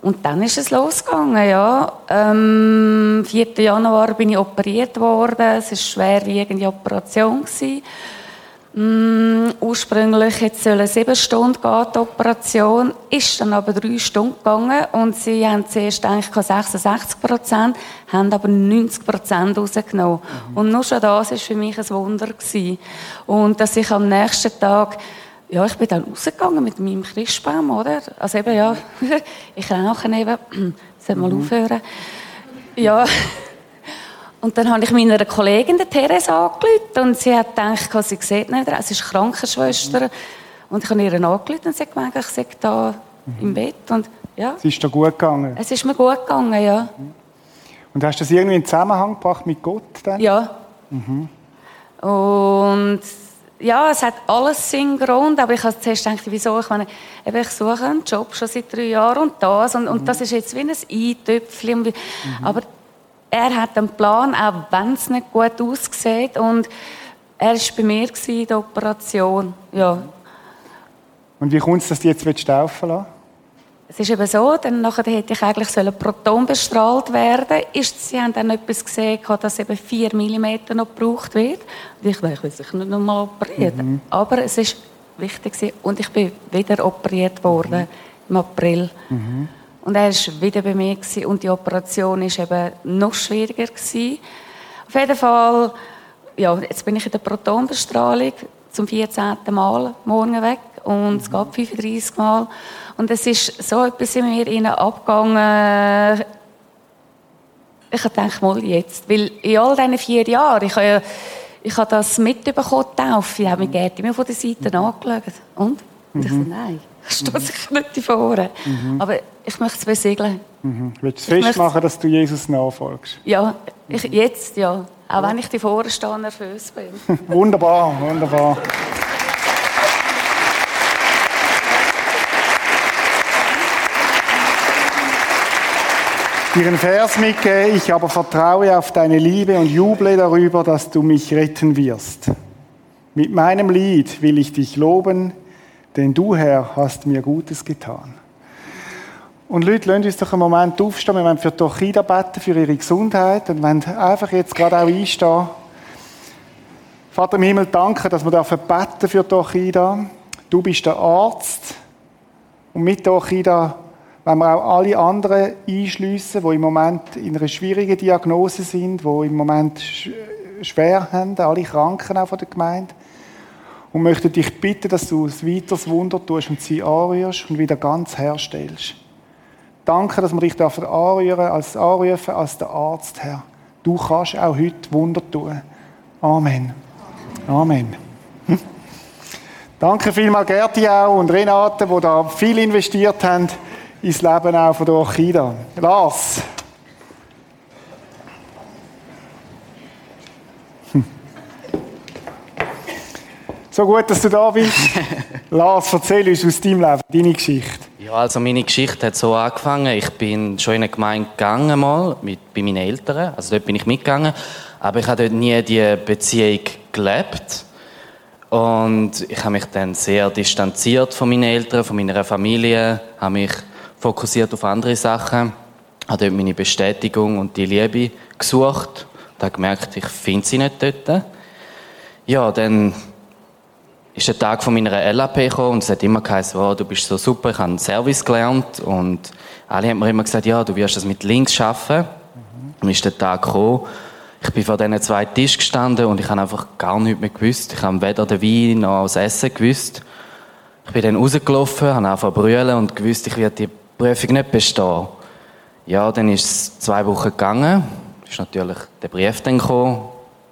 Und dann ist es losgegangen, ja. Ähm, 4. Januar bin ich operiert worden. Es war eine schwerwiegende Operation. Gewesen. Mm, ursprünglich jetzt sollen sieben Stunden gehen, die Operation, ist dann aber drei Stunden gegangen und sie haben zuerst eigentlich 66 Prozent, haben aber 90 Prozent rausgenommen. Und nur schon das war für mich ein Wunder gewesen. Und dass ich am nächsten Tag ja, ich bin dann rausgegangen mit meinem Christbaum, oder? Also eben, ja, ich rauche eben, sollte mal aufhören. Ja, und dann habe ich meiner Kollegin, der Theresa, angerufen und sie hat gedacht, sie sieht nicht, sie ist Krankenschwester. Und ich habe ihr angerufen und sie hat gemeint, ich sei da im Bett. Und ja, Es ist dir gut gegangen. es ist mir gut gegangen, ja. Und hast du das irgendwie in Zusammenhang gebracht mit Gott dann? Ja. Und ja, es hat alles seinen Grund, aber ich habe zuerst gedacht, wieso? Ich meine, eben, ich suche einen Job schon seit drei Jahren und das und, und das ist jetzt wie ein Eintöpfchen. Wie- Aber er hat einen Plan, auch wenn es nicht gut aussieht und er war bei mir in der Operation. Ja. Und wie kommt es, dass du jetzt taufen lassen Es ist eben so, dann nachher hätte ich eigentlich sollen Proton bestrahlt werden. Ist, sie haben dann etwas gesehen, dass eben 4 mm noch gebraucht wird. Und ich dachte, ich will sicher nicht nochmal operieren. Aber es ist wichtig und ich bin wieder operiert worden im April. Und er war wieder bei mir gewesen. und die Operation war eben noch schwieriger gewesen. Auf jeden Fall, ja, jetzt bin ich in der Protonbestrahlung zum 14. Mal morgen weg und es geht 35 Mal. Und es ist so etwas in mir innen abgegangen. Ich habe gedacht, mal jetzt. Weil in all diesen vier Jahren, ich habe, ja, ich habe das mitbekommen, die Taufe. Ich habe mich gerne immer von der Seite angeschaut. Und? Und ich so, nein, ich stehe sicher nicht vorne. Aber ich möchte es besiegeln. Mhm. Willst du es möchte- festmachen, dass du Jesus nachfolgst? Ja, ich, jetzt ja. Auch wenn ich die vorne stehe nervös bin. Wunderbar, wunderbar. Ihren Vers mitgeben, ich aber vertraue auf deine Liebe und juble darüber, dass du mich retten wirst. Mit meinem Lied will ich dich loben, denn du, Herr, hast mir Gutes getan. Und Leute, lasst uns doch einen Moment aufstehen. Wir wollen für Torchida beten, für ihre Gesundheit. Und wollen einfach jetzt gerade auch einstehen. Vater im Himmel, danke, dass wir beten für Torchida. Du bist der Arzt. Und mit Torchida wenn wir auch alle anderen einschliessen, die im Moment in einer schwierigen Diagnose sind, die im Moment schwer haben, alle Kranken auch von der Gemeinde. Und möchte dich bitten, dass du ein weiteres Wunder tust und sie anrührst und wieder ganz herstellst. Danke, dass wir dich dürfen anrühren, als anrufen als der Arzt, Herr. Du kannst auch heute Wunder tun. Amen. Amen. Hm? Danke vielmals Gerti auch und Renate, die da viel investiert haben ins Leben auch von der Orchida. Lars. So gut, dass du da bist. Lars, erzähl uns aus deinem Leben, deine Geschichte. Ja, also meine Geschichte hat so angefangen. Ich bin schon in eine Gemeinde gegangen mal, mit, bei meinen Eltern. Also dort bin ich mitgegangen. Aber ich habe dort nie die Beziehung gelebt. Und ich habe mich dann sehr distanziert von meinen Eltern, von meiner Familie, habe mich fokussiert auf andere Sachen, habe dort meine Bestätigung und die Liebe gesucht habe gemerkt, ich finde sie nicht dort. Ja, dann ist der Tag von meiner LAP gekommen und es hat immer geheißen, oh, du bist so super, ich habe einen Service gelernt und alle haben mir immer gesagt, ja, du wirst das mit links schaffen. Mhm. Und ist der Tag gekommen, ich bin vor diesen zwei Tisch gestanden und ich habe einfach gar nichts mehr gewusst. Ich habe weder den Wein noch das Essen gewusst. Ich bin dann rausgelaufen, habe angefangen zu brüllen und gewusst, ich werde die Prüfung nicht bestehen. Ja, dann ist es zwei Wochen gegangen. Ist natürlich der Brief dann gekommen.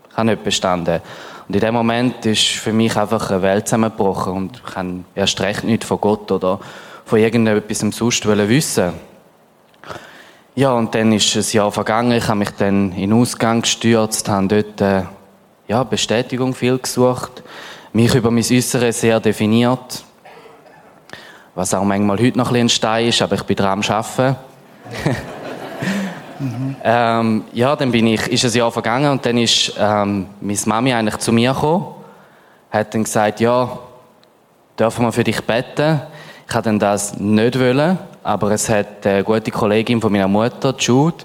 Ich habe nicht bestanden. Und in dem Moment ist für mich einfach eine Welt zusammengebrochen und ich kann erst recht nicht von Gott oder von irgendetwas sonst wissen. Ja, und dann ist ein Jahr vergangen. Ich habe mich dann in den Ausgang gestürzt, habe dort äh, ja, Bestätigung viel gesucht, mich über mein Äußeres sehr definiert was auch manchmal heute noch ein, Stein ist, aber ich bin dran am Arbeiten. ähm, ja, dann bin ich, ist ein Jahr vergangen und dann ist ähm, meine Mami eigentlich zu mir gekommen, hat dann gesagt, ja, dürfen wir für dich beten? Ich hatte dann das nicht wollen, aber es hat eine gute Kollegin von meiner Mutter, Jude,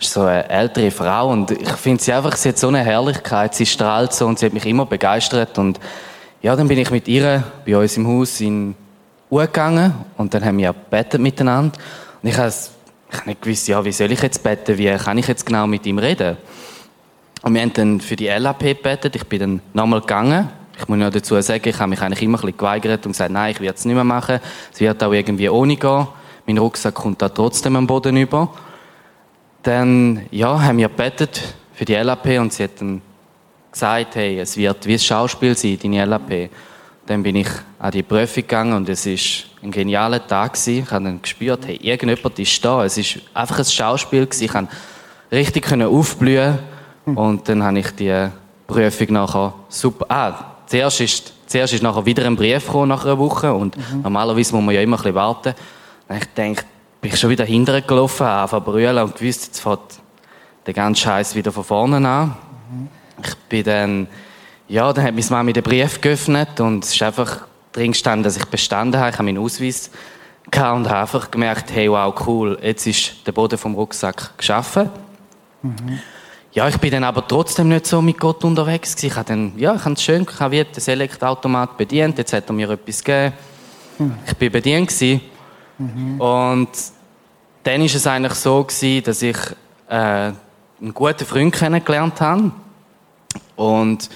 ist so eine ältere Frau und ich finde sie einfach, sie hat so eine Herrlichkeit, sie strahlt so und sie hat mich immer begeistert und ja, dann bin ich mit ihr bei uns im Haus in gegangen und dann haben wir betet miteinander. Und ich habe nicht gewusst, ja, wie soll ich jetzt beten, wie kann ich jetzt genau mit ihm reden. Und wir haben dann für die LAP gebetet, ich bin dann nochmal gegangen. Ich muss noch dazu sagen, ich habe mich eigentlich immer ein bisschen geweigert und gesagt, nein, ich werde es nicht mehr machen. Es wird auch irgendwie ohne gehen. Mein Rucksack kommt da trotzdem am Boden über. Dann, ja, haben wir gebetet für die LAP und sie hat dann gesagt, hey, es wird wie ein Schauspiel sein, deine LAP. Dann bin ich an die Prüfung gegangen und es war ein genialer Tag. Ich habe dann gespürt, hey, irgendjemand ist da. Es war einfach ein Schauspiel. Ich konnte richtig aufblühen und dann habe ich die Prüfung nachher super... Ah, zuerst ist, zuerst ist nachher wieder ein Brief gekommen, nach einer Woche und mhm. normalerweise muss man ja immer ein bisschen warten. Dann habe ich gedacht, bin ich schon wieder hinterher gelaufen, zu brüllen und gewusst, jetzt fängt der ganze Scheiß wieder von vorne an. Mhm. Ich bin dann ja, dann hat meine Mama den Brief geöffnet und es ist einfach drin gestanden, dass ich bestanden habe. Ich habe meinen Ausweis gehabt und habe einfach gemerkt, hey, wow, cool, jetzt ist der Boden vom Rucksack geschaffen. Mhm. Ja, ich bin dann aber trotzdem nicht so mit Gott unterwegs gewesen. Ich habe dann, ja, ich habe es schön, ich habe den Select-Automat bedient, jetzt hat er mir etwas gegeben. Mhm. Ich bin bedient gewesen. Mhm. Und dann ist es eigentlich so gewesen, dass ich äh, einen guten Freund kennengelernt habe. Und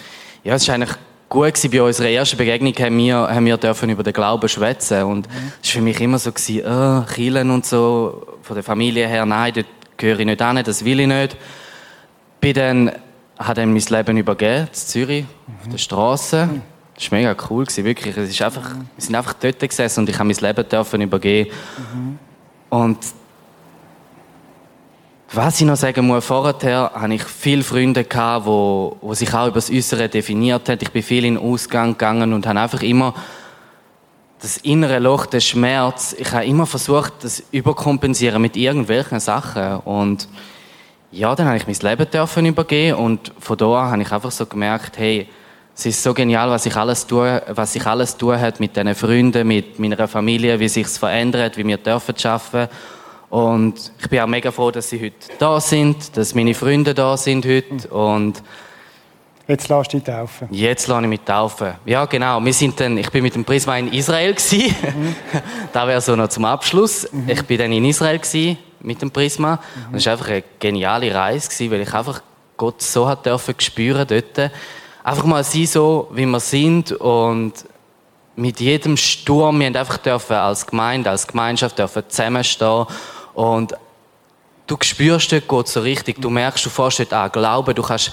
ja, es ist eigentlich gut gewesen. Bei unserer ersten Begegnung haben wir, haben wir dürfen über den Glauben schwätzen. Und mhm. es war für mich immer so, gewesen, oh, Kielen und so, von der Familie her, nein, dort gehöre ich nicht an, das will ich nicht. Bin dann, habe dann mein Leben übergeben, in Zürich, mhm. auf der Straße. Mhm. Das war mega cool, gewesen, wirklich. Es ist einfach, mhm. Wir sind einfach dort gesessen und ich habe mein Leben dürfen übergeben. Mhm. Und was ich noch sagen muss, vorher hatte ich viele Freunde, die, die sich auch über das Äußere definiert haben. Ich bin viel in den Ausgang gegangen und habe einfach immer das innere Loch, den Schmerz, ich habe immer versucht, das überkompensieren mit irgendwelchen Sachen. Und ja, dann habe ich mein Leben dürfen übergeben und von da an habe ich einfach so gemerkt, hey, Es ist so genial, was ich alles tue, was ich alles hat mit diesen Freunden, mit meiner Familie, wie sich's verändert, wie wir dürfen schaffen. Und ich bin auch mega froh, dass sie heute da sind, dass meine Freunde da sind heute und Jetzt lass dich taufen. Jetzt lasse ich mich taufen. Ja, genau. Wir sind dann, ich bin mit dem Prisma in Israel gsi. Mhm. da wäre so noch zum Abschluss. Mhm. Ich bin dann in Israel mit dem Prisma. Mhm. Und es war einfach eine geniale Reise gewesen, weil ich einfach Gott so hat dürfen spüren dort. Einfach mal sein so, wie wir sind und mit jedem Sturm, wir haben einfach dürfen als Gemeinde, als Gemeinschaft dürfen zusammenstehen und du spürst dort Gott so richtig, du merkst, du fährst dort an Glauben, du kannst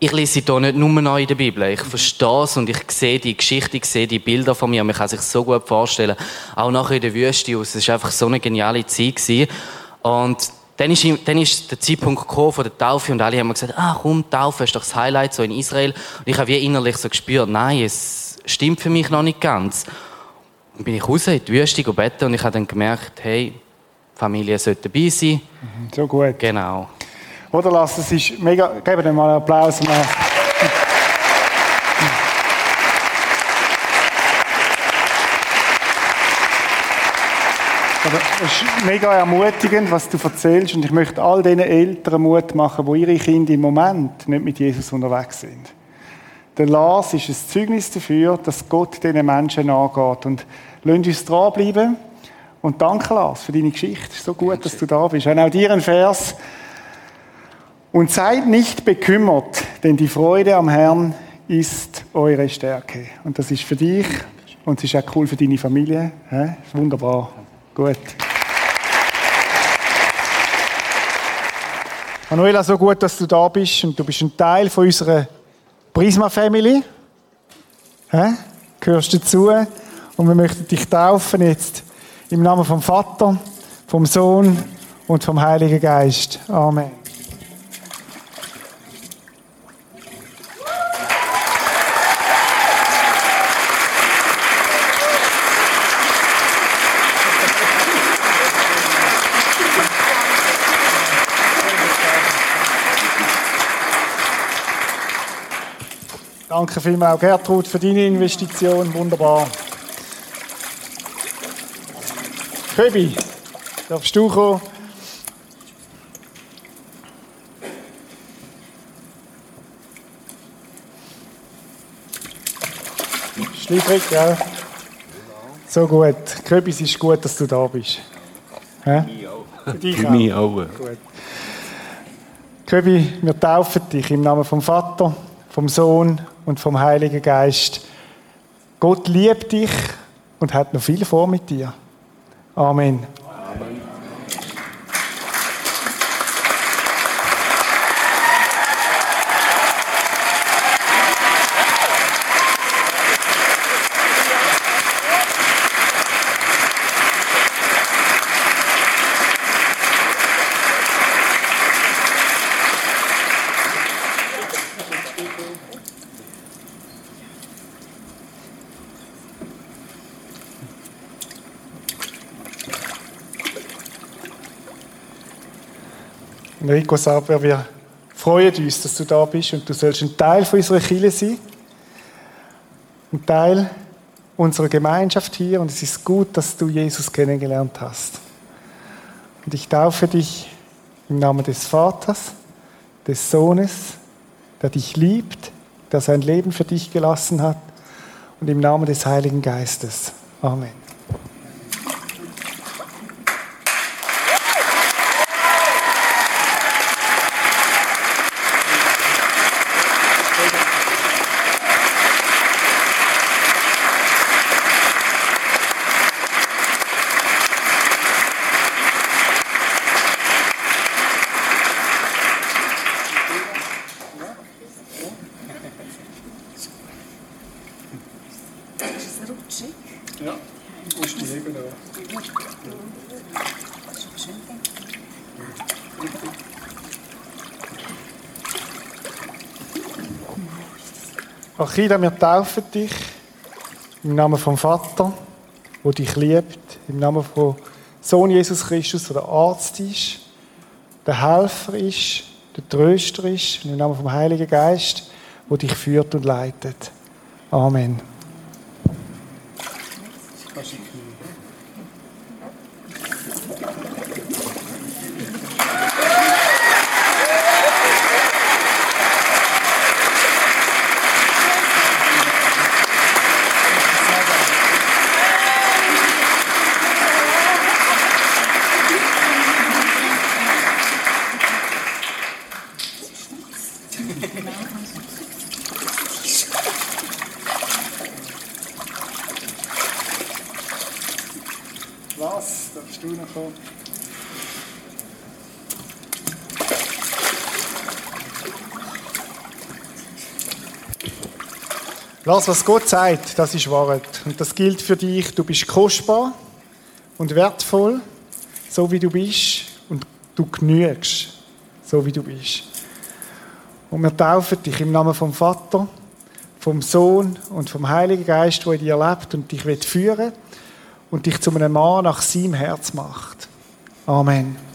ich lese hier nicht nur neu in der Bibel. Ich verstehe es und ich sehe die Geschichte, ich sehe die Bilder von mir. Man kann sich so gut vorstellen. Auch nachher in der Wüste aus. Es war einfach so eine geniale Zeit. Gewesen. Und dann ist, dann ist der Zeitpunkt gekommen von der Taufe und alle haben mir gesagt, ah komm, Taufe ist doch das Highlight so in Israel. Und ich habe wie innerlich so gespürt, nein, es stimmt für mich noch nicht ganz. Dann bin ich raus in die Wüste gebeten und ich habe dann gemerkt, hey, Familie sollte dabei sein. Mhm, so gut. Genau. Oder lass, es ist mega, geben wir mal einen Applaus. Mal. es ist mega ermutigend, was du erzählst. Und ich möchte all diesen Eltern Mut machen, wo ihre Kinder im Moment nicht mit Jesus unterwegs sind. Der Lars ist ein Zeugnis dafür, dass Gott diesen Menschen angeht. Und lasst uns dranbleiben. Und danke, Lars, für deine Geschichte. Es ist so gut, dass du da bist. Und auch dir ein Vers. Und seid nicht bekümmert, denn die Freude am Herrn ist eure Stärke. Und das ist für dich und es ist auch cool für deine Familie. Wunderbar. Gut. Manuela, so gut, dass du da bist und du bist ein Teil von unserer Prisma Family. He? Gehörst dazu und wir möchten dich taufen jetzt im Namen vom Vater, vom Sohn und vom Heiligen Geist. Amen. Danke vielmals, Gertrud, für deine Investition. Wunderbar. Köbi, darfst du kommen? Schliefrig, ja. So gut. Köbi, es ist gut, dass du da bist. Hä? Für dich auch. mich auch. Gut. Köbi, wir taufen dich im Namen vom Vater, vom Sohn und vom Heiligen Geist. Gott liebt dich und hat noch viel vor mit dir. Amen. Enrico Saber, wir freuen uns, dass du da bist und du sollst ein Teil von unserer Kirche sein. Ein Teil unserer Gemeinschaft hier und es ist gut, dass du Jesus kennengelernt hast. Und ich taufe dich im Namen des Vaters, des Sohnes, der dich liebt, der sein Leben für dich gelassen hat und im Namen des Heiligen Geistes. Amen. Achida, wir taufen dich im Namen vom Vater, wo dich liebt, im Namen vom Sohn Jesus Christus, der der Arzt ist, der Helfer ist, der Tröster ist, und im Namen vom Heiligen Geist, wo dich führt und leitet. Amen. Was? Darfst du noch kommen? Lass, was Gott sagt, das ist Wahrheit. Und das gilt für dich. Du bist kostbar und wertvoll, so wie du bist. Und du genügst, so wie du bist. Und wir taufen dich im Namen vom Vater, vom Sohn und vom Heiligen Geist, der in dir lebt und dich führen will und dich zu einem Mann nach seinem Herz macht. Amen.